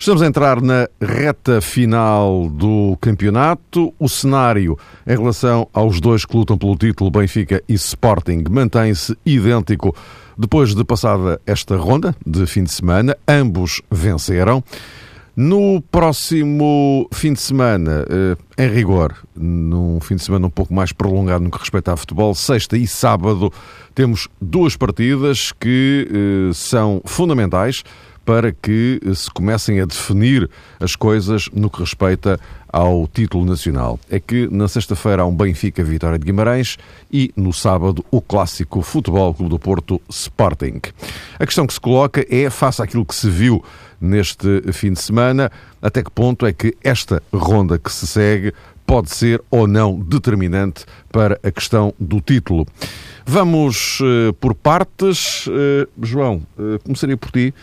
Estamos a entrar na reta final do campeonato. O cenário em relação aos dois que lutam pelo título, Benfica e Sporting, mantém-se idêntico depois de passada esta ronda de fim de semana. Ambos venceram. No próximo fim de semana, eh, em rigor, num fim de semana um pouco mais prolongado no que respeita a futebol, sexta e sábado, temos duas partidas que eh, são fundamentais para que se comecem a definir as coisas no que respeita ao título nacional. É que na sexta-feira há um Benfica Vitória de Guimarães e no sábado o clássico Futebol Clube do Porto Sporting. A questão que se coloca é, face àquilo que se viu neste fim de semana, até que ponto é que esta ronda que se segue pode ser ou não determinante para a questão do título. Vamos uh, por partes. Uh, João, uh, começaria por ti.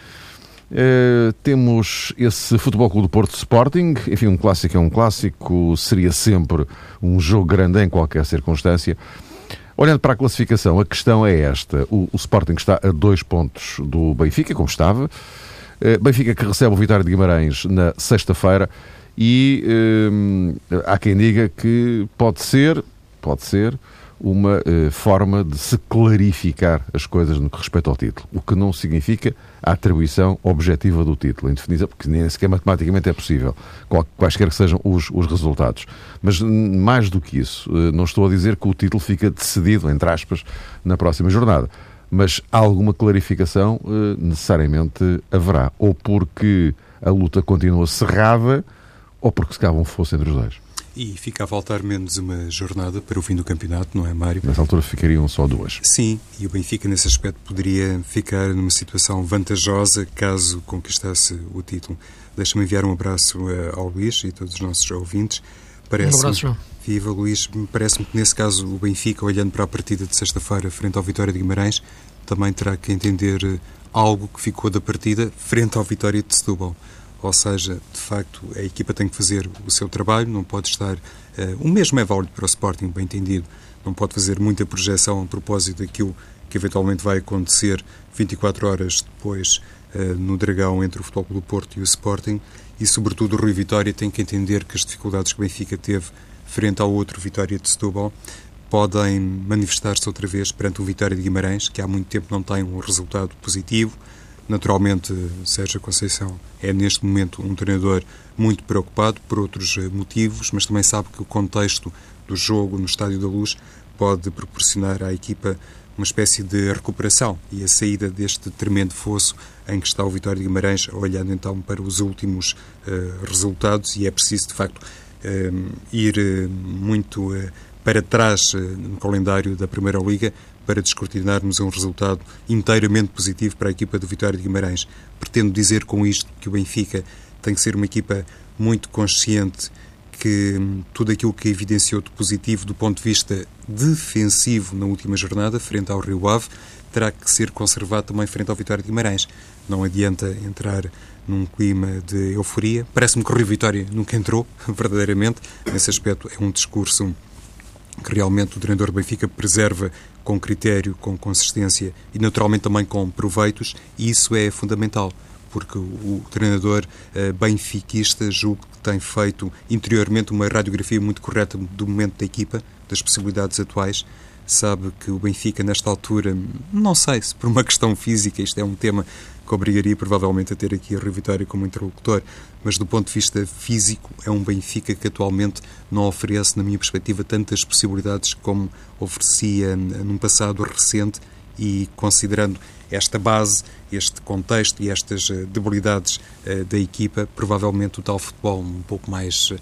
Temos esse Futebol Clube do Porto Sporting, enfim, um clássico é um clássico, seria sempre um jogo grande em qualquer circunstância. Olhando para a classificação, a questão é esta: o, o Sporting está a dois pontos do Benfica, como estava. Eh, Benfica que recebe o Vitória de Guimarães na sexta-feira e hum, há quem diga que pode ser, pode ser uma uh, forma de se clarificar as coisas no que respeita ao título, o que não significa a atribuição objetiva do título, em definição, porque nem sequer matematicamente é possível, quaisquer que sejam os, os resultados. Mas mais do que isso, uh, não estou a dizer que o título fica decidido, entre aspas, na próxima jornada mas alguma clarificação uh, necessariamente haverá. Ou porque a luta continua cerrada, ou porque se cava um fosso entre os dois. E fica a faltar menos uma jornada para o fim do campeonato, não é, Mário? Nessa altura ficariam só duas. Sim, e o Benfica, nesse aspecto, poderia ficar numa situação vantajosa caso conquistasse o título. Deixa-me enviar um abraço uh, ao Luís e a todos os nossos ouvintes. Parece um abraço, João. Viva Luís, parece-me que nesse caso o Benfica, olhando para a partida de sexta-feira frente ao Vitória de Guimarães, também terá que entender eh, algo que ficou da partida frente ao Vitória de Setúbal. Ou seja, de facto, a equipa tem que fazer o seu trabalho, não pode estar. Uh, o mesmo é válido para o Sporting, bem entendido. Não pode fazer muita projeção a propósito daquilo que eventualmente vai acontecer 24 horas depois uh, no Dragão entre o Futebol do Porto e o Sporting. E, sobretudo, o Rui Vitória tem que entender que as dificuldades que o Benfica teve frente ao outro Vitória de Setúbal, podem manifestar-se outra vez perante o Vitória de Guimarães, que há muito tempo não tem um resultado positivo. Naturalmente, Sérgio Conceição é neste momento um treinador muito preocupado por outros eh, motivos, mas também sabe que o contexto do jogo no Estádio da Luz pode proporcionar à equipa uma espécie de recuperação e a saída deste tremendo fosso em que está o Vitória de Guimarães, olhando então para os últimos uh, resultados, e é preciso, de facto, uh, ir uh, muito para trás no calendário da Primeira Liga para descortinarmos um resultado inteiramente positivo para a equipa do Vitória de Guimarães. Pretendo dizer com isto que o Benfica tem que ser uma equipa muito consciente que hum, tudo aquilo que evidenciou de positivo do ponto de vista defensivo na última jornada, frente ao Rio Ave, terá que ser conservado também frente ao Vitória de Guimarães. Não adianta entrar num clima de euforia. Parece-me que o Rio Vitória nunca entrou, verdadeiramente. Nesse aspecto, é um discurso que realmente o treinador do Benfica preserva com critério, com consistência e naturalmente também com proveitos, e isso é fundamental porque o treinador uh, benfiquista julgo que tem feito interiormente uma radiografia muito correta do momento da equipa, das possibilidades atuais. Sabe que o Benfica, nesta altura, não sei se por uma questão física, isto é um tema que obrigaria provavelmente a ter aqui a Rio Vitória como interlocutor, mas do ponto de vista físico é um Benfica que atualmente não oferece, na minha perspectiva, tantas possibilidades como oferecia num passado recente e considerando esta base, este contexto e estas eh, debilidades eh, da equipa, provavelmente o tal futebol um pouco mais eh,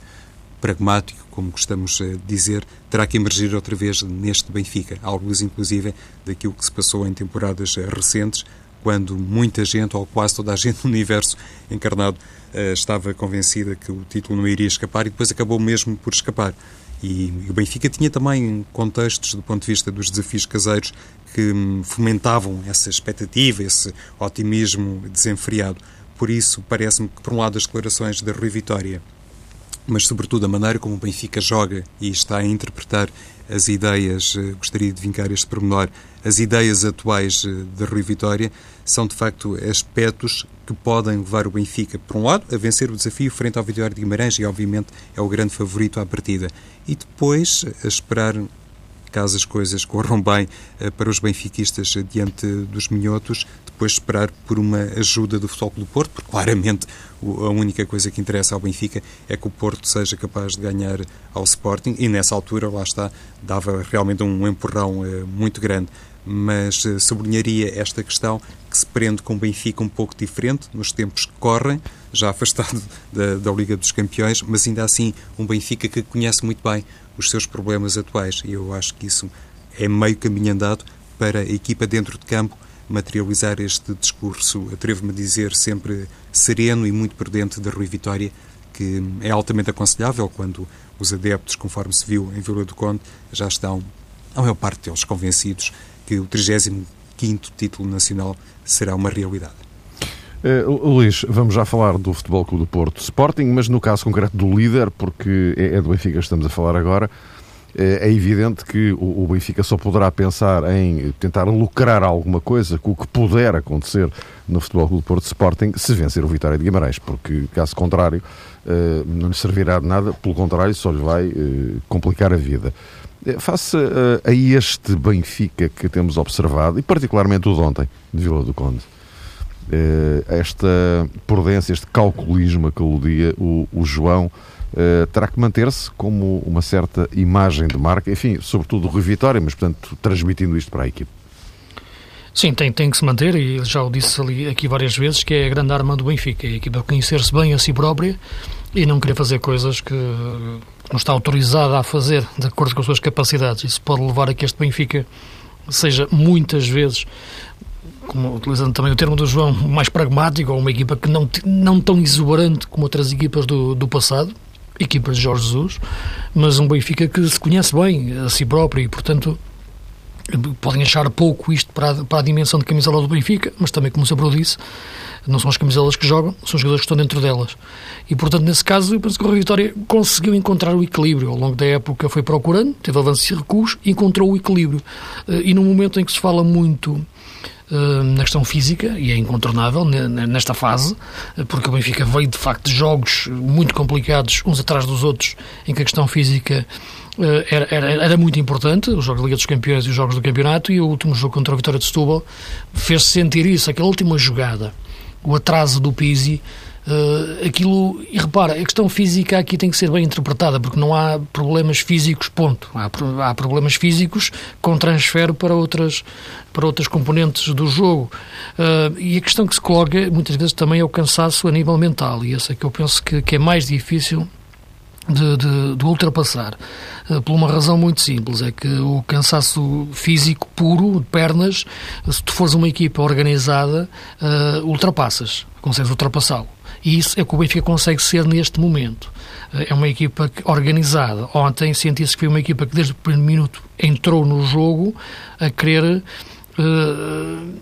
pragmático, como gostamos de dizer, terá que emergir outra vez neste Benfica, algo inclusive daquilo que se passou em temporadas recentes, quando muita gente, ou quase toda a gente no universo encarnado, estava convencida que o título não iria escapar e depois acabou mesmo por escapar. E, e o Benfica tinha também contextos do ponto de vista dos desafios caseiros que hum, fomentavam essa expectativa, esse otimismo desenfreado. Por isso, parece-me que, por um lado, as declarações da Rui Vitória, mas, sobretudo, a maneira como o Benfica joga e está a interpretar as ideias, eh, gostaria de vincar este pormenor, as ideias atuais eh, da Rui Vitória, são de facto aspectos que podem levar o Benfica, por um lado, a vencer o desafio frente ao Vitória de Guimarães e, obviamente, é o grande favorito à partida, e depois a esperar caso as coisas corram bem eh, para os benfiquistas diante dos minhotos, depois esperar por uma ajuda do Futebol do Porto, porque claramente a única coisa que interessa ao Benfica é que o Porto seja capaz de ganhar ao Sporting e nessa altura, lá está, dava realmente um empurrão eh, muito grande. Mas eh, sublinharia esta questão que se prende com o Benfica um pouco diferente nos tempos que correm, já afastado da, da Liga dos Campeões, mas ainda assim um Benfica que conhece muito bem os seus problemas atuais. E eu acho que isso é meio caminho andado para a equipa dentro de campo materializar este discurso, atrevo-me a dizer, sempre sereno e muito prudente da Rui Vitória, que é altamente aconselhável quando os adeptos, conforme se viu em Vila do Conde, já estão, a maior parte deles, convencidos que o 35º título nacional será uma realidade. Uh, Luís, vamos já falar do Futebol Clube do Porto Sporting, mas no caso concreto do líder, porque é, é do Benfica que estamos a falar agora, é, é evidente que o Benfica só poderá pensar em tentar lucrar alguma coisa com o que puder acontecer no Futebol Clube do Porto Sporting se vencer o Vitória de Guimarães, porque caso contrário uh, não lhe servirá de nada, pelo contrário só lhe vai complicar a vida. Face a este Benfica que temos observado, e particularmente o de ontem, de Vila do Conde, eh, esta prudência, este calculismo que aludia o, o João, Uh, terá que manter-se como uma certa imagem de marca, enfim, sobretudo o Rui Vitória, mas, portanto, transmitindo isto para a equipe. Sim, tem, tem que se manter, e já o disse ali, aqui várias vezes, que é a grande arma do Benfica, a equipa conhecer-se bem a si própria e não querer fazer coisas que não está autorizada a fazer, de acordo com as suas capacidades. Isso pode levar a que este Benfica seja muitas vezes como, utilizando também o termo do João, mais pragmático, ou uma equipa que não, não tão exuberante como outras equipas do, do passado, equipas de Jorge Jesus, mas um Benfica que se conhece bem a si próprio e, portanto, podem achar pouco isto para a, para a dimensão de camisola do Benfica, mas também, como o Sabro disse, não são as camisolas que jogam, são os jogadores que estão dentro delas. E, portanto, nesse caso, eu penso que o Rui Vitória conseguiu encontrar o equilíbrio. Ao longo da época foi procurando, teve avanços e recuos, encontrou o equilíbrio. Eh, e no momento em que se fala muito na questão física, e é incontornável nesta fase, eh, porque o Benfica veio de facto de jogos muito complicados, uns atrás dos outros, em que a questão física eh, era, era, era, muito importante, os jogos da Liga dos Campeões e os jogos do campeonato, e o último jogo contra a Vitória de Setúbal fez-se sentir isso, aquela última jogada, o atraso do Pizzi, Uh, aquilo, e repara, a questão física aqui tem que ser bem interpretada, porque não há problemas físicos, ponto. Há, há problemas físicos com transfer para outras, para outras componentes do jogo. Uh, e a questão que se coloca muitas vezes também é o cansaço a nível mental, e essa é que eu penso que, que é mais difícil de, de, de, ultrapassar. Uh, por uma razão muito simples, é que o cansaço físico puro, de pernas, se tu fores uma equipa organizada, ultrapassas, consegues ultrapassá-lo. E isso é o que o Benfica consegue ser neste momento. Eh, é uma equipa organizada. Ontem senti-se que foi uma equipa que desde o primeiro minuto entrou no jogo a querer uh,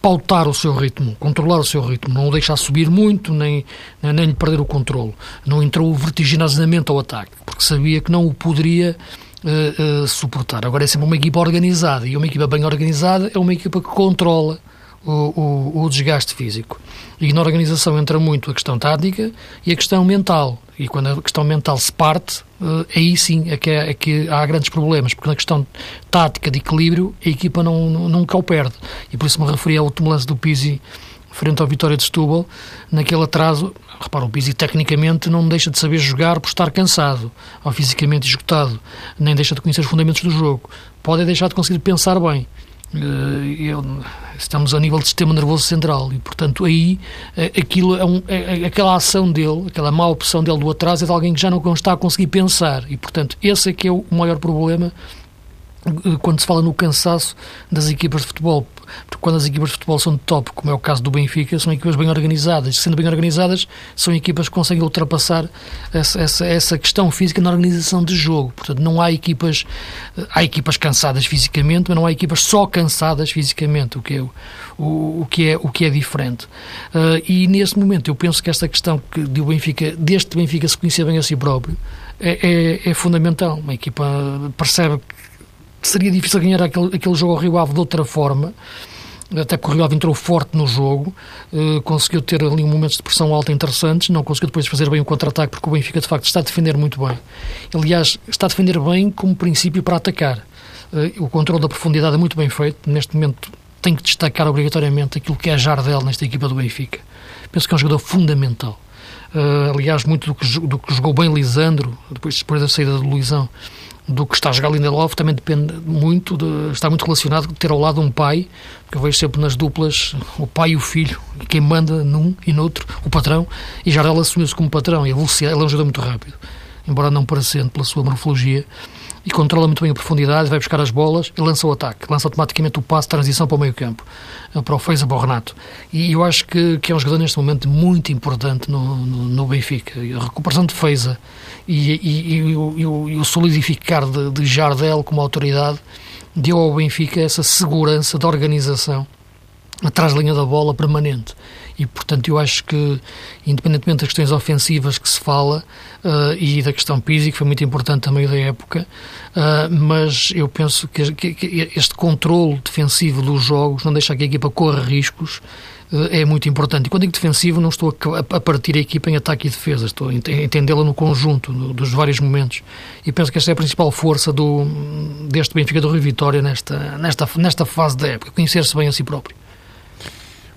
pautar o seu ritmo, controlar o seu ritmo, não o deixar subir muito, nem, nem lhe perder o controle. Não entrou vertiginosamente ao ataque, porque sabia que não o poderia uh, uh, suportar. Agora é sempre uma equipa organizada, e uma equipa bem organizada é uma equipa que controla o, o, o, desgaste físico. E na organização entra muito a questão tática e a questão mental. E quando a questão mental se parte, uh, aí sim é que, é, é que, há grandes problemas, porque na questão tática de equilíbrio a equipa não, nunca o perde. E por isso me referi ao último lance do Pizzi frente ao Vitória de Setúbal, naquele atraso, repara, o Pizzi tecnicamente não deixa de saber jogar por estar cansado ou fisicamente esgotado, nem deixa de conhecer os fundamentos do jogo. Pode deixar de conseguir pensar bem. Eh, estamos a nível de sistema nervoso central e, portanto, aí eh, aquilo é, um, é, é, aquela ação dele, aquela má opção dele do atraso é de alguém que já não está a conseguir pensar e, portanto, esse é que é o maior problema quando se fala no cansaço das equipas de futebol. Porque quando as equipas de futebol são de top, como é o caso do Benfica, são equipas bem organizadas. Sendo bem organizadas, são equipas que conseguem ultrapassar essa, essa, essa questão física na organização de jogo. Portanto, não há equipas... Há equipas cansadas fisicamente, mas não há equipas só cansadas fisicamente, o que é, o, o que é, o que é diferente. Uh, e, nesse momento, eu penso que esta questão que de Benfica, deste Benfica se conhecer bem a si próprio, é, é, é fundamental. Uma equipa percebe seria difícil ganhar aquele, aquele jogo ao Rio Ave de outra forma, até porque o Rio Ave entrou forte no jogo, uh, conseguiu ter ali momentos de pressão alta interessantes, não conseguiu depois fazer bem o contra-ataque, porque o Benfica de facto está a defender muito bem. Aliás, está a defender bem como princípio para atacar. Uh, o controle da profundidade é muito bem feito, neste momento tem que destacar obrigatoriamente aquilo que é Jardel nesta equipa do Benfica. Penso que é um jogador fundamental. Uh, aliás, muito do que, do que jogou bem Lisandro, depois, depois da saída do Luizão, do que está a jogar Lindelof também depende muito, de, está muito relacionado com ter ao lado um pai, porque eu vejo sempre nas duplas o pai e o filho, quem manda num e noutro, o patrão, e Jardel assumiu-se como patrão, e a velocidade, ele é um jogador muito rápido, embora não parecendo pela sua morfologia, e controla muito bem a profundidade, vai buscar as bolas e lança o ataque, lança automaticamente o passo de transição para o meio campo, para o Feiza, para o Renato. E eu acho que, que é um jogador neste momento muito importante no, no, no Benfica. A recuperação de Feiza e, e, e, o, e o, solidificar de, de Jardel como autoridade deu ao Benfica essa segurança de organização atrás da linha da bola permanente. E, portanto, eu acho que, independentemente das questões ofensivas que se fala uh, e da questão física, foi muito importante também da época, uh, mas eu penso que, que, que, este controle defensivo dos jogos não deixa que a equipa corra riscos uh, é muito importante. E quando digo defensivo, não estou a, a partir a equipa em ataque e defesa, estou a entendê-la no conjunto no, dos vários momentos. E penso que esta é a principal força do, deste Benfica do Rio Vitória nesta, nesta, nesta fase da época, conhecer-se bem a si próprio.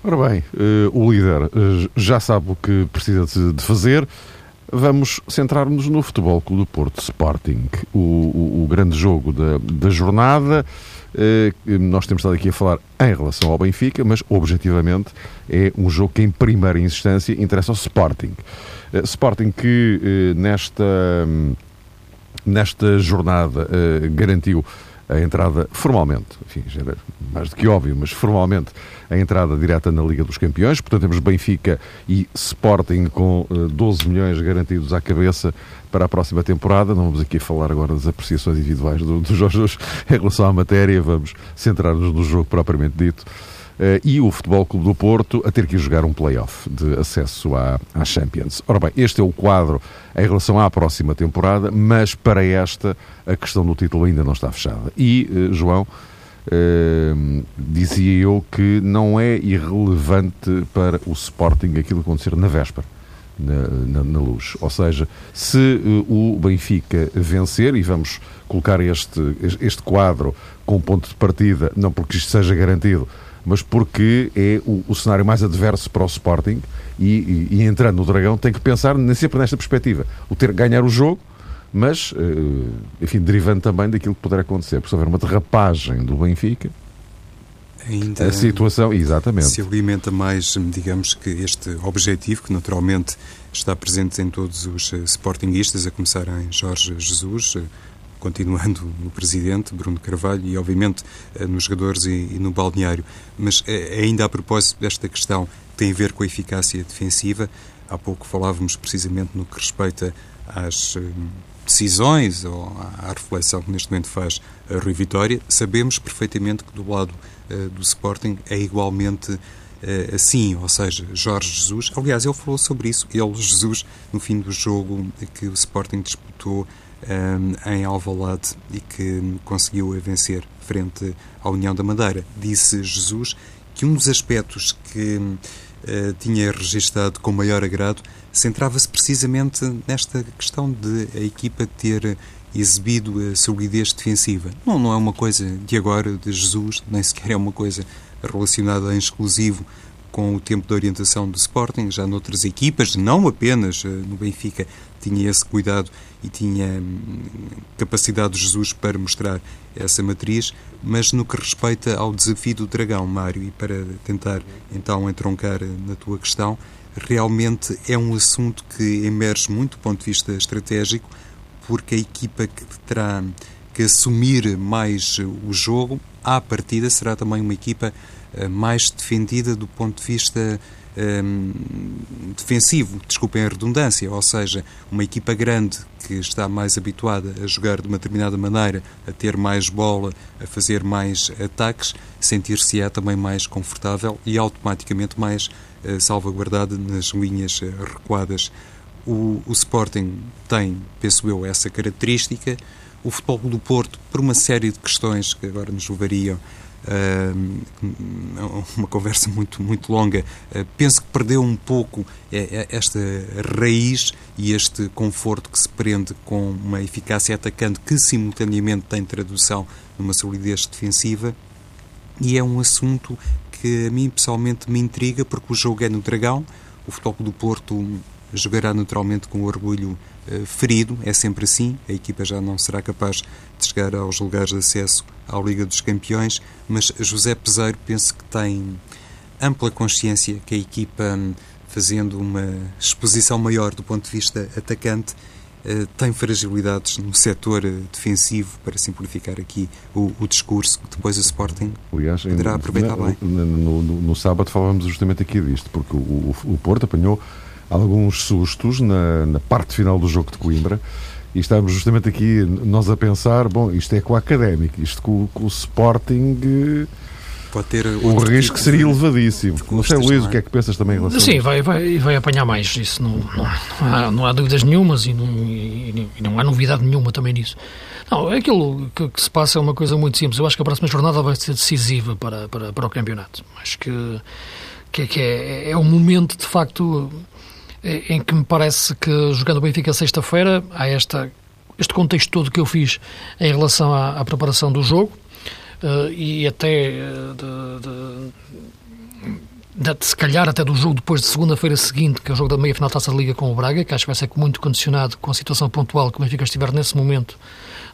Ora bem, uh, o líder uh, já sabe o que precisa de, fazer. Vamos centrar-nos no Futebol Clube do Porto Sporting, o, o, o grande jogo da, da jornada. Uh, nós temos estado aqui a falar em relação ao Benfica, mas objetivamente é um jogo que, em primeira instância, interessa ao Sporting. Sporting que nesta, nesta jornada garantiu a entrada formalmente, enfim, já era mais do que óbvio, mas formalmente a entrada direta na Liga dos Campeões. Portanto, temos Benfica e Sporting com 12 eh, milhões garantidos à cabeça para a próxima temporada. Não vamos aqui falar agora das apreciações individuais do, do Jorge em relação à matéria, vamos centrar-nos no jogo propriamente dito. Uh, e o Futebol Clube do Porto a ter que jogar um play-off de acesso à, à Champions. Ora bem, este é o quadro em relação à próxima temporada, mas para esta a questão do título ainda não está fechada. E, uh, João, uh, dizia eu que não é irrelevante para o Sporting aquilo que acontecer na véspera. Na, na, na, luz. Ou seja, se uh, o Benfica vencer, e vamos colocar este, este quadro com ponto de partida, não porque isto seja garantido, mas porque é o, o cenário mais adverso para o Sporting e, e, e, entrando no Dragão tem que pensar sempre nesta perspectiva. O ter ganhar o jogo, mas, eh, enfim, derivando também daquilo que poderá acontecer. Porque se houver uma derrapagem do Benfica, Ainda a situação, exatamente. Se alimenta mais, digamos que este objetivo, que naturalmente está presente em todos os eh, sportinguistas, a começar em Jorge Jesus, eh, continuando no presidente, Bruno Carvalho, e obviamente eh, nos jogadores e, e no balneário. Mas eh, ainda a propósito desta questão que tem a ver com a eficácia defensiva, há pouco falávamos precisamente no que respeita às eh, decisões ou à reflexão que neste momento faz a Rui Vitória, sabemos perfeitamente que do lado do Sporting é igualmente assim, ou seja, Jorge Jesus, aliás, ele falou sobre isso, ele, Jesus, no fim do jogo que o Sporting disputou um, em Alvalade e que conseguiu vencer frente à União da Madeira. Disse Jesus que um dos aspectos que uh, tinha registado com maior agrado centrava-se precisamente nesta questão de a equipa ter exibido a solidez defensiva. Não, não é uma coisa de agora, de Jesus, nem sequer é uma coisa relacionada em exclusivo com o tempo de orientação do Sporting, já noutras equipas, não apenas uh, no Benfica, tinha esse cuidado e tinha hum, capacidade de Jesus para mostrar essa matriz, mas no que respeita ao desafio do dragão, Mário, e para tentar então entroncar na tua questão, realmente é um assunto que emerge muito do ponto de vista estratégico, porque a equipa que terá que assumir mais o jogo, à partida será também uma equipa mais defendida do ponto de vista um, defensivo, desculpem a redundância, ou seja, uma equipa grande que está mais habituada a jogar de uma determinada maneira, a ter mais bola, a fazer mais ataques, sentir-se-á também mais confortável e automaticamente mais uh, salvaguardada nas linhas uh, recuadas. O, o Sporting tem, penso eu, essa característica. O Futebol do Porto, por uma série de questões que agora nos levariam uma conversa muito, muito longa. Ah, penso que perdeu um pouco é, é esta raiz e este conforto que se prende com uma eficácia atacante que simultaneamente tem tradução numa solidez defensiva. E é um assunto que a mim pessoalmente me intriga porque o jogo é no Dragão, o Futebol do Porto jogará naturalmente com orgulho eh, ferido, é sempre assim, a equipa já não será capaz de chegar aos lugares de acesso à Liga dos Campeões, mas José Peseiro penso que tem ampla consciência que a equipa, fazendo uma exposição maior do ponto de vista atacante, eh, tem fragilidades no setor eh, defensivo, para simplificar aqui o, o discurso, que depois o Sporting Aliás, poderá aproveitar bem. No, no, no, sábado falávamos justamente aqui disto, porque o, o, o Porto apanhou alguns sustos na, na parte final do jogo de Coimbra. E estamos justamente aqui nós a pensar, bom, isto é com a Académica, isto com, com o Sporting pode ter o risco tipo seria elevadíssimo. Não sei, Luís, o que é que pensas também em relação Sim, vai, vai, vai apanhar mais. Isso não, não, há, não há dúvidas nenhumas e não, e, e não há novidade nenhuma também nisso. Não, aquilo que, que, se passa é uma coisa muito simples. Eu acho que a próxima jornada vai ser decisiva para, para, para o campeonato. Acho que, que, que é, é um momento, de facto em que me parece que jogando o Benfica sexta-feira há esta, este contexto todo que eu fiz em relação à, à preparação do jogo uh, e até uh, de, de, de, se calhar até do jogo depois de segunda-feira seguinte, que é o jogo da meia-final Taça de Liga com o Braga, que acho que vai ser muito condicionado com a situação pontual que o Benfica estiver nesse momento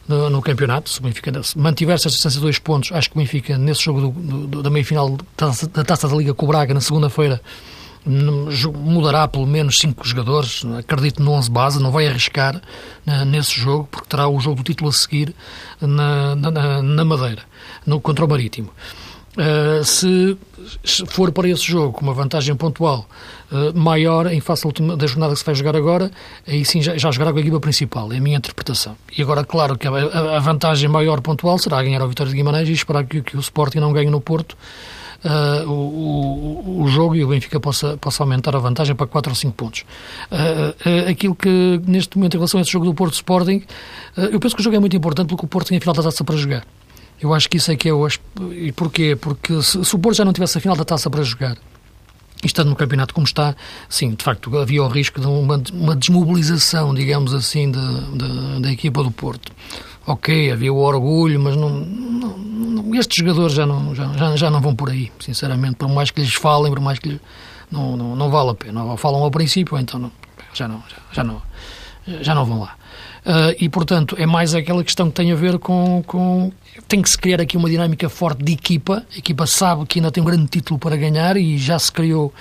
no, no campeonato. Se o Benfica mantiver essa distância de dois pontos, acho que o Benfica, nesse jogo do, do, da meia-final da Taça da Liga com o Braga, na segunda-feira, mudará pelo menos cinco jogadores, acredito no 11 base, não vai arriscar uh, nesse jogo, porque terá o jogo do título a seguir na, na, na Madeira, no, contra o Marítimo. Uh, se, se, for para esse jogo com uma vantagem pontual uh, maior em face da jornada que se vai jogar agora, aí sim já, já jogará com a equipa principal, é a minha interpretação. E agora, claro que a, a vantagem maior pontual será ganhar a vitória de Guimarães e esperar que, que o Sporting não ganhe no Porto uh, o, o, jogo e o Benfica possa, possa aumentar a vantagem para 4 ou 5 pontos. Uh, aquilo que, neste momento, em relação a esse jogo do Porto Sporting, eu penso que o jogo é muito importante porque o Porto tem a final da taça para jogar. Eu acho que isso é que é o. E porquê? Porque se, se o Porto já não tivesse a final da taça para jogar, estando no campeonato como está, sim, de facto havia o risco de uma, uma desmobilização, digamos assim, da equipa do Porto ok, havia o orgulho, mas não, não, não, estes jogadores já não, já, já não vão por aí, sinceramente, por mais que lhes falem, por mais que lhes, não, não, não vale a pena. Ou falam ao princípio, então não, já, não, já, não, já não vão lá. Uh, e, portanto, é mais aquela questão que tem a ver com, com. Tem que se criar aqui uma dinâmica forte de equipa. A equipa sabe que ainda tem um grande título para ganhar e já se criou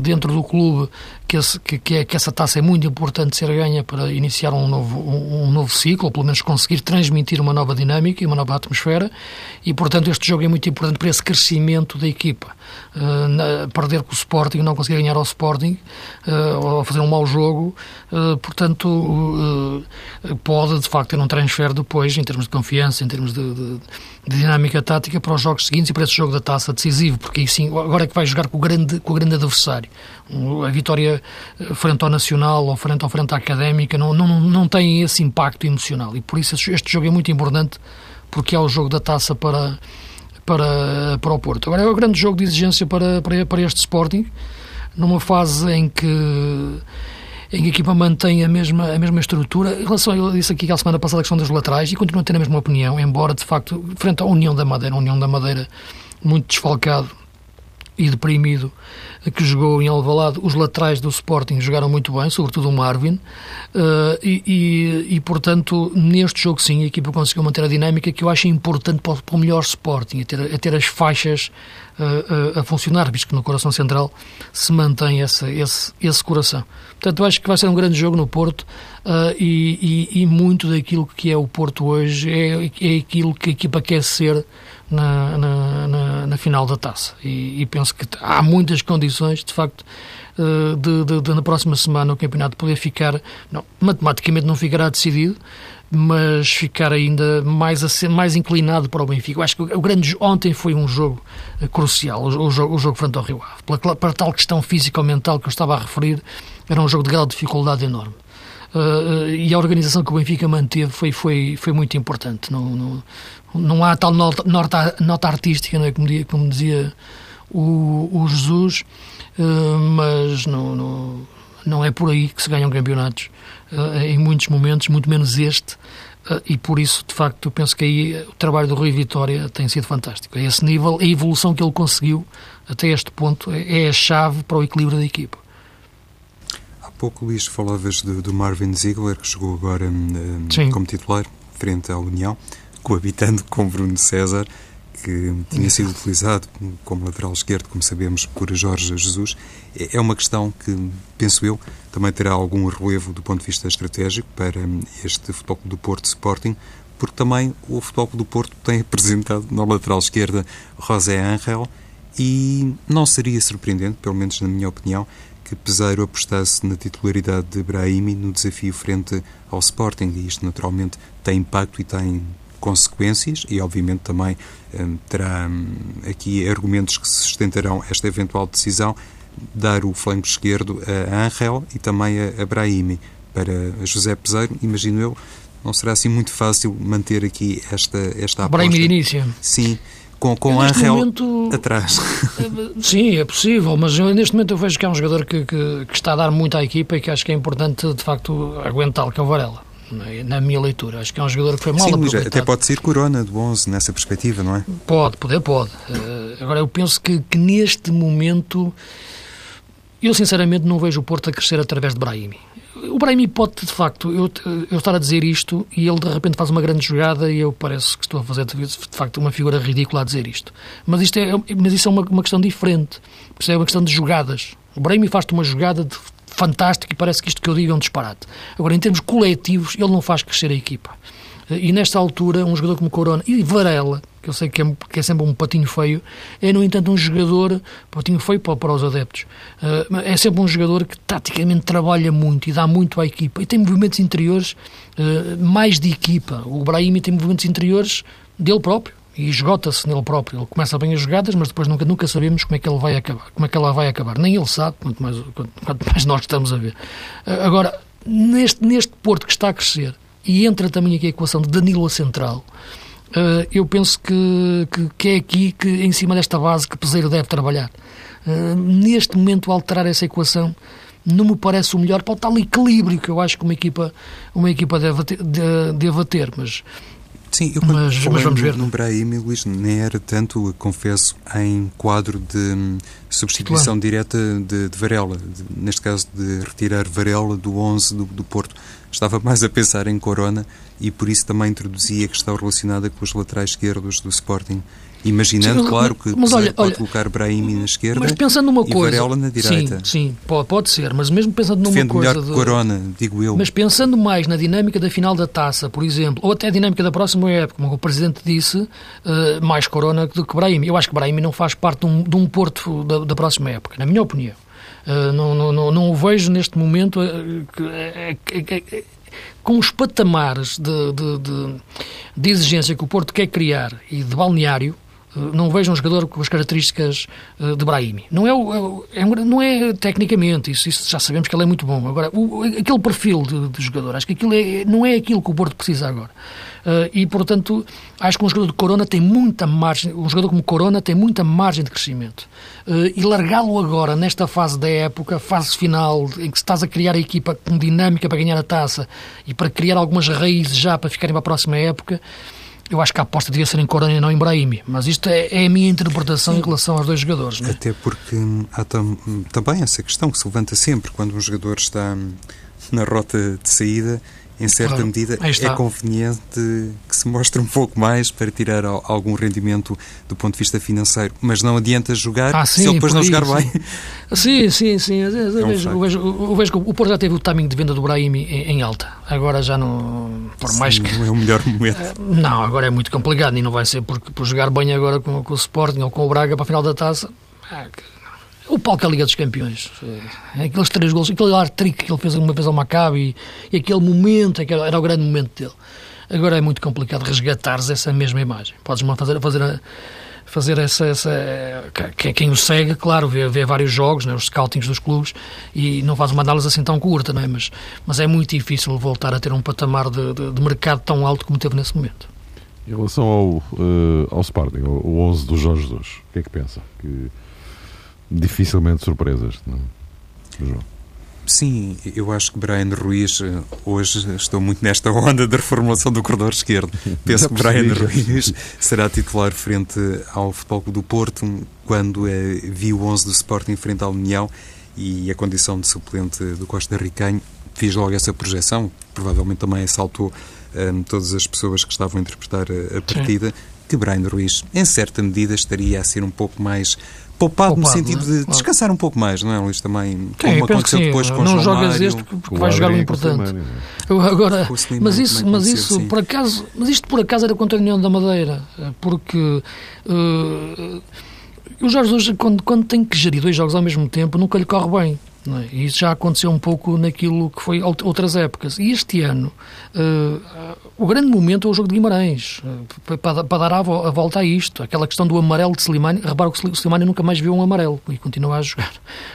dentro do clube que, esse, que, que, é, que, essa taça é muito importante ser ganha para iniciar um novo, um, um, novo ciclo, ou pelo menos conseguir transmitir uma nova dinâmica e uma nova atmosfera, e portanto este jogo é muito importante para esse crescimento da equipa. Uh, na, perder com o Sporting, não conseguir ganhar ao Sporting, uh, ou fazer um mau jogo, uh, portanto pode de facto ter um transfer depois, em termos de confiança, em termos de, de, de, dinâmica tática, para os jogos seguintes e para esse jogo da taça decisivo, porque sim, agora é que vai jogar com o grande, com o grande adversário. A vitória eh, frente ao Nacional ou frente ao frente à Académica, não, não, não tem esse impacto emocional. E por isso este jogo é muito importante, porque é o jogo da taça para, para, para o Porto. Agora é o grande jogo de exigência para, para, para este Sporting, numa fase em que em que a equipa mantém a mesma, a mesma estrutura. Em relação, eu disse aqui que a semana passada a questão dos laterais e continuo a ter a mesma opinião, embora de facto, frente à União da Madeira, a União da Madeira muito desfalcado e deprimido que jogou em Alvalade, os laterais do Sporting jogaram muito bem, sobretudo o Marvin, uh, e, e, e, portanto, neste jogo sim, a equipa conseguiu manter a dinâmica que eu acho importante para, para o melhor Sporting, a ter, a ter as faixas uh, uh, a funcionar, visto que no coração central se mantém esse, esse, esse coração. Portanto, eu acho que vai ser um grande jogo no Porto, uh, e, e, e, muito daquilo que é o Porto hoje é, é aquilo que a equipa quer ser na, na, na, na final da taça. E, e, penso que há muitas condições, de facto, uh, de, de, de, na próxima semana o campeonato poder ficar, não, matematicamente não ficará decidido, mas ficar ainda mais, mais inclinado para o Benfica. Eu acho que o grande ontem foi um jogo eh, crucial, o, jogo, o jogo frente ao Rio Ave. Pela, para tal questão físico-mental que eu estava a referir, era um jogo de grau de dificuldade enorme. Uh, e a organização que o Benfica manteve foi, foi, foi muito importante. Não, não há tal nota, nota, nota artística, não é? como, dizia, como dizia o, o Jesus, uh, mas não, não, não é por aí que se ganham campeonatos. Uh, em muitos momentos, muito menos este. e por isso, de facto, eu penso que aí o trabalho do Rui Vitória tem sido fantástico. A esse nível, a evolução que ele conseguiu até este ponto é, é a chave para o equilíbrio da equipa pouco, Luís, falavas do, do Marvin Ziegler, que chegou agora um, como titular, frente à União, coabitando com Bruno César, que tinha sido utilizado como lateral esquerdo, como sabemos, por Jorge Jesus. É, é uma questão que, penso eu, também terá algum relevo do ponto de vista estratégico para este Futebol do Porto Sporting, porque também o Futebol do Porto tem apresentado na lateral esquerda José Angel e não seria surpreendente, pelo menos na minha opinião, que Peseiro apostasse na titularidade de Brahimi no desafio frente ao Sporting e isto naturalmente tem impacto e tem consequências e obviamente também hum, terá hum, aqui argumentos que sustentarão esta eventual decisão dar o flanco esquerdo a Angel e também a, a Brahimi para José Peseiro, imagino eu não será assim muito fácil manter aqui esta, esta aposta. Brahimi de início. Sim, com, com Angel momento, atrás. Sim, é possível, mas eu, neste momento eu vejo que é um jogador que, que, que, está a dar muito à equipa e que acho que é importante, de facto, aguentá-lo, que é o Varela. Na minha leitura, acho que é um jogador que foi mal Sim, aproveitado. até pode ser Corona do 11 nessa perspectiva, não é? Pode, poder, pode. Uh, agora, eu penso que, que neste momento eu sinceramente não vejo o Porto a crescer através de Brahimi o Brahimi pode, de facto, eu, eu estar a dizer isto e ele de repente faz uma grande jogada e eu parece que estou a fazer, de facto, uma figura ridícula a dizer isto. Mas, isto é, mas isso é uma, uma questão diferente. Isso é uma questão de jogadas. O Brahimi faz-te uma jogada de, fantástica e parece que isto que eu digo é um disparate. Agora, em termos coletivos, ele não faz crescer a equipa. E nesta altura, um jogador como Corona e Varela, que eu sei que é, que é, sempre um patinho feio, é, no entanto, um jogador, patinho feio para, para os adeptos, uh, é sempre um jogador que taticamente trabalha muito e dá muito à equipa e tem movimentos interiores uh, mais de equipa. O Brahimi tem movimentos interiores dele próprio e esgota-se nele próprio. Ele começa bem as jogadas, mas depois nunca, nunca sabemos como é que ele vai acabar, como é que ela vai acabar. Nem ele sabe, quanto mais, quanto mais nós estamos a ver. Uh, agora, neste, neste Porto que está a crescer, e entra também aqui a equação de Danilo a central, uh, eu penso que, que, que, é aqui, que em cima desta base, que Peseiro deve trabalhar. Uh, neste momento, alterar essa equação não me parece o melhor para o tal equilíbrio que eu acho que uma equipa, uma equipa deve, ter, deve ter, mas Sim, eu mas, mas vamos ver. no Brahim, Luís, nem era tanto, confesso, em quadro de hum, substituição claro. direta de, de Varela, de, neste caso de retirar Varela do 11 do, do Porto. Estava mais a pensar em Corona e por isso também introduzi a questão relacionada com os laterais esquerdos do Sporting Imaginando, sim, claro, que mas olha, pode olha, colocar Brahimi na esquerda mas pensando numa e coisa, Varela na direita. Sim, sim pode, pode ser, mas mesmo pensando numa Defende coisa... melhor que Corona, digo eu. Mas pensando mais na dinâmica da final da taça, por exemplo, ou até a dinâmica da próxima época, como o Presidente disse, uh, mais Corona do que Brahimi. Eu acho que Brahimi não faz parte de um, de um Porto da, da próxima época, na minha opinião. Uh, não, não, não, não o vejo neste momento uh, com os patamares de, de, de, de exigência que o Porto quer criar e de balneário, não vejo um jogador com as características eh, de Brahimi. Não é, é, não é tecnicamente, isso, isso, já sabemos que ele é muito bom. Agora, o, aquele perfil de, de, jogador, acho que aquilo é, não é aquilo que o Porto precisa agora. Uh, e, portanto, acho que um jogador de Corona tem muita margem, um jogador como Corona tem muita margem de crescimento. Uh, e largá-lo agora, nesta fase da época, fase final, em que estás a criar a equipa com dinâmica para ganhar a taça e para criar algumas raízes já para ficarem para a próxima época, eu acho que a aposta devia ser em Corona e não em Brahimi, mas isto é, é a minha interpretação Sim. em relação aos dois jogadores. É? Até porque há tam, também essa questão que se levanta sempre quando um jogador está na rota de saída em certa claro. medida, é conveniente que se mostre um pouco mais para tirar algum rendimento do ponto de vista financeiro. Mas não adianta jogar ah, sim, se ele depois não jogar bem. Sim, sim, sim. Eu, é vejo, eu, vejo, eu vejo que o Porto já teve o timing de venda do Brahim em, em alta. Agora já não. Por mais sim, que. Não é o melhor momento. Não, agora é muito complicado e não vai ser por, por jogar bem agora com, com o Sporting ou com o Braga para a final da taça. Ah, o palco é a Liga dos Campeões. É, aqueles três gols, aquele ar-trick que ele fez uma vez ao Maccabi e, aquele momento, aquele, era o grande momento dele. Agora é muito complicado resgatares essa mesma imagem. Podes fazer, fazer, fazer essa. essa quem, quem o segue, claro, vê, vê vários jogos, né, os scoutings dos clubes, e não faz uma análise assim tão curta, não é? mas, mas é muito difícil voltar a ter um patamar de, de, de mercado tão alto como teve nesse momento. Em relação ao, uh, ao Sporting, o 11 do Jorge Jesus, o que é que pensa? Que dificilmente surpresas, não? É? João. Sim, eu acho que Brian Ruiz, eh, hoje estou muito nesta onda da reformulação do corredor esquerdo. Penso que Brian Ruiz será titular frente ao Futebol Clube do Porto, quando é, vi o 11 do Sporting frente à União e a condição de suplente do Costa Ricanho. Fiz logo essa projeção, provavelmente também assaltou um, eh, todas as pessoas que estavam a interpretar a, a partida, Sim. que Brian Ruiz, em certa medida, estaria a ser um pouco mais poupado, poupado no sentido é? de descansar um pouco mais, não é, Luís? Também, como Sim, aconteceu depois com Não jogas Mário, este porque vai jogar o importante. É? Agora, mas isso, mas isso por acaso, mas isto por acaso era contra a União da Madeira, porque uh, o Jorge hoje, quando, quando tem que gerir dois jogos ao mesmo tempo, nunca lhe corre bem. É? E isso já aconteceu um pouco naquilo que foi outras épocas. E este ano, uh, o grande momento é o jogo de Guimarães, uh, para, para, dar a, a, volta a isto. Aquela questão do amarelo de Slimani. Repara que o Slimani nunca mais viu um amarelo e continua a jogar.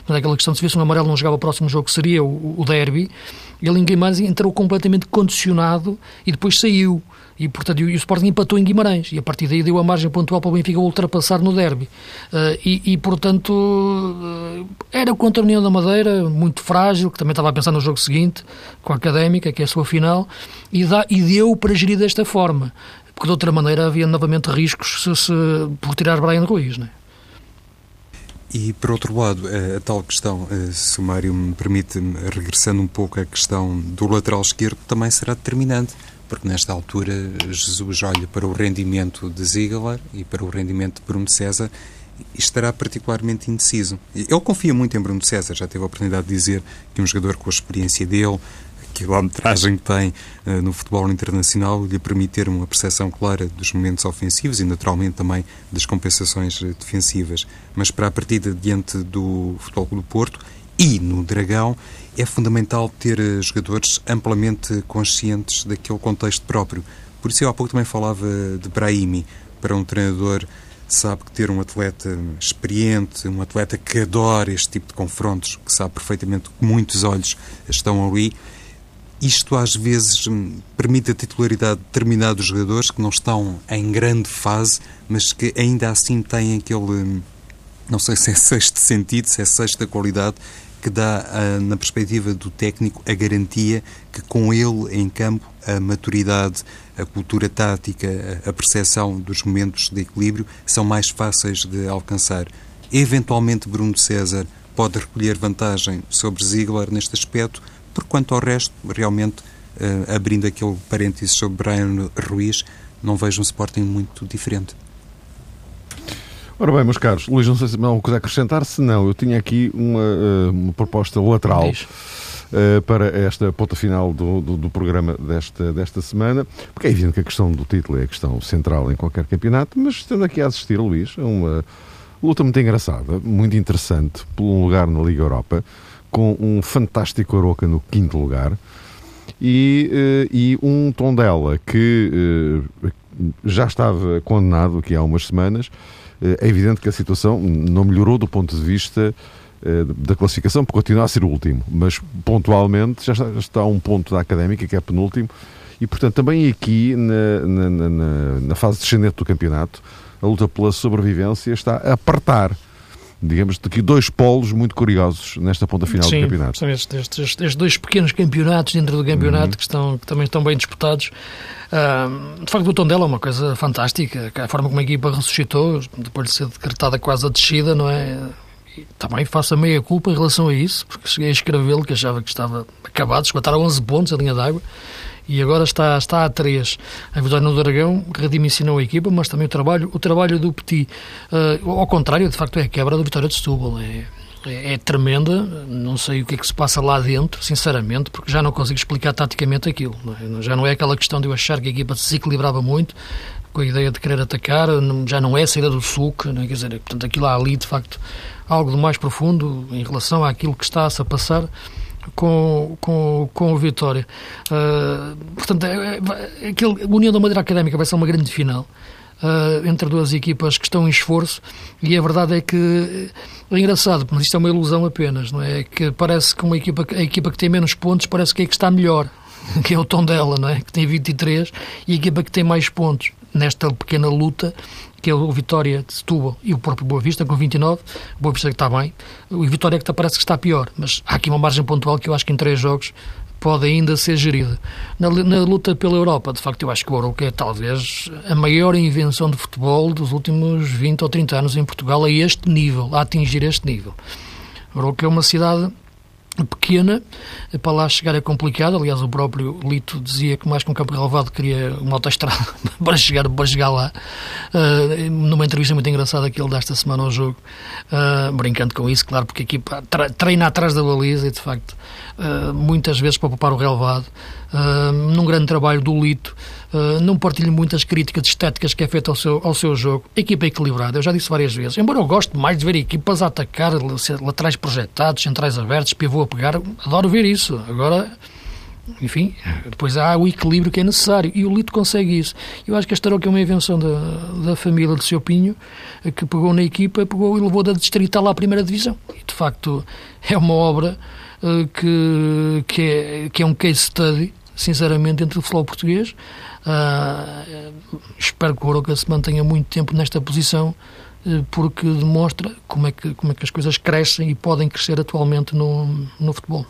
Mas aquela questão de se visse um amarelo não jogava o próximo jogo, que seria o, o derby. Ele em Guimarães entrou completamente condicionado e depois saiu. E, portanto, o Sporting empatou em Guimarães e a partir daí deu a margem pontual para o Benfica ultrapassar no derby. Uh, e, e, portanto, uh, era contra a União da Madeira, muito frágil, que também estava a pensar no jogo seguinte, com a Académica, que é a sua final, e, dá, e deu para gerir desta forma. Porque de outra maneira havia novamente riscos se, se, por tirar Brian Ruiz, não é? E, por outro lado, a, a tal questão, eh, se o Mário me permite, regressando um pouco à questão do lateral esquerdo, também será determinante porque nesta altura Jesus olha para o rendimento de Ziegler e para o rendimento de Bruno César e estará particularmente indeciso. Ele confia muito em Bruno César, já teve a oportunidade de dizer que um jogador com a experiência dele, a quilometragem que tem uh, no futebol internacional, lhe permite ter uma percepção clara dos momentos ofensivos e, naturalmente, também das compensações eh, defensivas. Mas para a partida diante do Futebol do Porto e no Dragão, é fundamental ter eh, jogadores amplamente conscientes daquele contexto próprio. Por isso eu há pouco também falava de Brahimi, para um treinador sabe que ter um atleta experiente, um atleta que adora este tipo de confrontos, que sabe perfeitamente que muitos olhos estão ali, isto às vezes hum, permite a titularidade de determinados jogadores que não estão em grande fase, mas que ainda assim têm aquele, hum, não sei se é sexto sentido, se é sexta qualidade, que dá, ah, na perspectiva do técnico, a garantia que com ele em campo a maturidade, a cultura tática, a percepção dos momentos de equilíbrio são mais fáceis de alcançar. Eventualmente, Bruno César pode recolher vantagem sobre Ziegler neste aspecto, por quanto ao resto, realmente, ah, abrindo aquele parênteses sobre Brian Ruiz, não vejo um Sporting muito diferente. Ora bem, meus caros, Luís, não sei se há alguma coisa a acrescentar, se não, eu tinha aqui uma, eh, uma proposta lateral uh, para esta ponta final do, do, do, programa desta, desta semana, porque é evidente que a questão do título é a questão central em qualquer campeonato, mas estando aqui a assistir, Luís, a uma luta muito engraçada, muito interessante, por um lugar na Liga Europa, com um fantástico Aroca no quinto lugar, e, uh, e um Tondela que já estava condenado aqui há umas semanas, eh, é evidente que a situação não melhorou do ponto de vista eh, da classificação, porque continua a ser o último, mas pontualmente já está, já está a um ponto da académica, que é penúltimo, e portanto também aqui na, na, na, na fase descendente do campeonato, a luta pela sobrevivência está a apertar digamos, aqui dois polos muito curiosos nesta ponta final Sim, do campeonato. São estes, estes, estes, dois pequenos campeonatos dentro do campeonato uhum. que, estão, que também estão bem disputados. Uh, de facto, o Tondela é uma coisa fantástica, a forma como a equipa ressuscitou, depois de ser decretada quase a descida, não é? E também faço a meia culpa em relação a isso, porque cheguei a escrevê-lo, que achava que estava acabado, esgotaram 11 pontos a linha d'água, e agora está, está a 3. A vitória no Dragão redimensionou a equipa, mas também o trabalho, o trabalho do Petit. Uh, ao contrário, de facto, é a quebra da vitória de Setúbal. É, é, é, tremenda, não sei o que é que se passa lá dentro, sinceramente, porque já não consigo explicar taticamente aquilo. Não é? Já não é aquela questão de eu achar que a equipa se desequilibrava muito, com a ideia de querer atacar, já não é a saída do sulco, é? quer dizer, portanto, aquilo há ali, de facto, algo de mais profundo em relação àquilo que está-se a passar com, com, com o Vitória. Uh, portanto, é, é, aquele, a União da Madeira Académica vai ser uma grande final. Uh, entre duas equipas que estão em esforço e a verdade é que é engraçado, mas isto é uma ilusão apenas, não é? Que parece que uma equipa, a equipa que tem menos pontos parece que é que está melhor, que é o tom dela, não é? Que tem 23 e a equipa que tem mais pontos nesta pequena luta que é o Vitória de Setúbal e o próprio Boa Vista, com 29. O Boa Vista que está bem. O Vitória que parece que está pior, mas há aqui uma margem pontual que eu acho que em três jogos pode ainda ser gerida. Na, na, luta pela Europa, de facto, eu acho que o Oroca é talvez a maior invenção de futebol dos últimos 20 ou 30 anos em Portugal a este nível, a atingir este nível. O Oroca é uma cidade pequena, para lá chegar é complicado. Aliás, o próprio Lito dizia que mais que um campo relevado queria uma autoestrada para chegar, para chegar lá. Uh, numa entrevista muito engraçada que ele dá esta semana ao jogo, uh, brincando com isso, claro, porque a equipa treina atrás da baliza e de facto uh, muitas vezes para poupar o relevado. num grande trabalho do Lito, não partilho muitas críticas estéticas que é feito ao seu, ao seu jogo. Equipa equilibrada, eu já disse várias vezes. Embora eu goste mais de ver equipas a atacar, laterais projetados, centrais abertos, pivô a pegar, adoro ver isso. Agora, enfim, depois há o equilíbrio que é necessário e o Lito consegue isso. Eu acho que esta que é uma invenção da, da família de Seu Pinho, que pegou na equipa, pegou e levou da distrital à primeira divisão. E de facto é uma obra uh, que, que, é, que é um case study, sinceramente, entre o futebol português. Uh, espero que o Oroca se mantenha muito tempo nesta posição uh, porque demonstra como é, que, como é que as coisas crescem e podem crescer atualmente no, no futebol.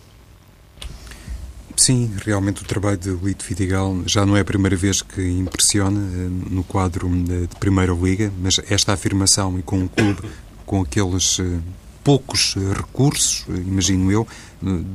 Sim, realmente o trabalho de Lito Vidigal já não é a primeira vez que impressiona uh, no quadro de Primeira Liga, mas esta afirmação e com um clube com aqueles poucos recursos, imagino eu,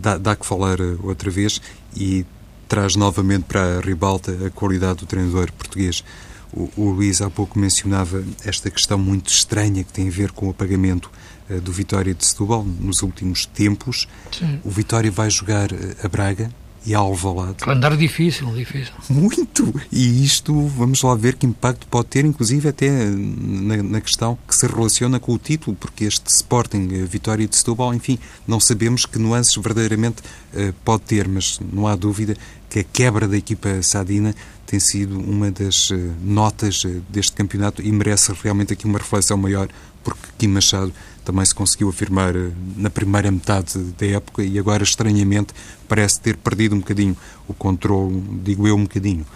dá, dá que falar outra vez e traz novamente para a ribalta a qualidade do treinador português. O, o Luís há pouco mencionava esta questão muito estranha que tem a ver com o apagamento uh, do Vitória de Setúbal nos últimos tempos. Sim. O Vitória vai jogar uh, a Braga e Alvalade. Calendário difícil, difícil. Muito! E isto, vamos lá ver que impacto pode ter, inclusive até na, na, questão que se relaciona com o título, porque este Sporting eh, Vitória de Setúbal, enfim, não sabemos que nuances verdadeiramente uh, pode ter, mas não há dúvida que a quebra da equipa sadina tem sido uma das uh, notas uh, deste campeonato e merece realmente aqui uma reflexão maior, porque Kim Machado também se conseguiu afirmar uh, na primeira metade da época e agora, estranhamente, parece ter perdido um bocadinho o controle, digo eu, um bocadinho,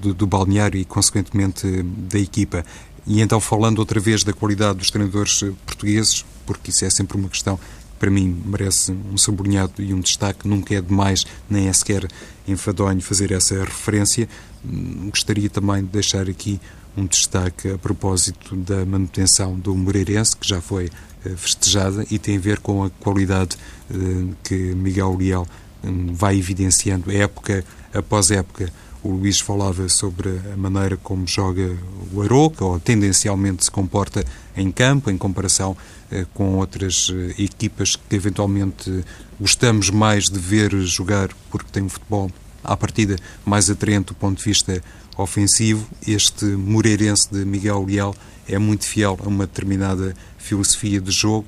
do, do balneário e, consequentemente, da equipa. E então, falando outra vez da qualidade dos treinadores portugueses, porque isso é sempre uma questão para mim merece um sublinhado e um destaque, nunca é demais, nem é sequer enfadonho fazer essa referência. Hum, gostaria também de deixar aqui um destaque a propósito da manutenção do Moreirense, que já foi eh, festejada e tem a ver com a qualidade eh, que Miguel Leal hum, vai evidenciando época após época. O Luís falava sobre a maneira como joga o Aroca, ou tendencialmente se comporta em campo, em comparação eh, com outras eh, equipas que eventualmente gostamos mais de ver jogar porque tem um futebol à partida mais atraente do ponto de vista ofensivo. Este Moreirense de Miguel Leal é muito fiel a uma determinada filosofia de jogo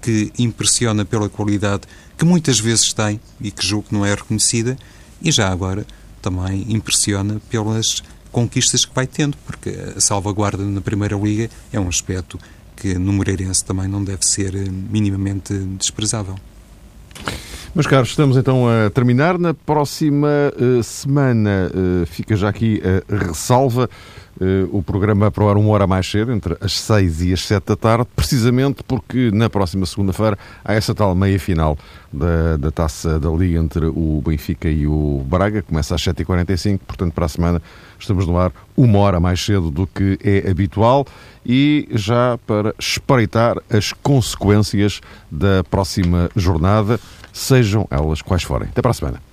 que impressiona pela qualidade que muitas vezes tem e que julgo que não é reconhecida e já agora também impressiona pelas conquistas que vai tendo, porque a salvaguarda na Primeira Liga é um aspecto que no Moreirense também não deve ser eh, minimamente desprezável. Meus caros, estamos então a terminar. Na próxima uh, semana uh, fica já aqui a ressalva. Uh, o programa para uma hora mais cedo, entre as seis e as sete da tarde, precisamente porque na próxima segunda-feira há essa tal meia-final da, da taça da Liga entre o Benfica e o Braga, começa às 7h45, portanto para a semana estamos no ar uma hora mais cedo do que é habitual e já para espreitar as consequências da próxima jornada, sejam elas quais forem. Até para a semana.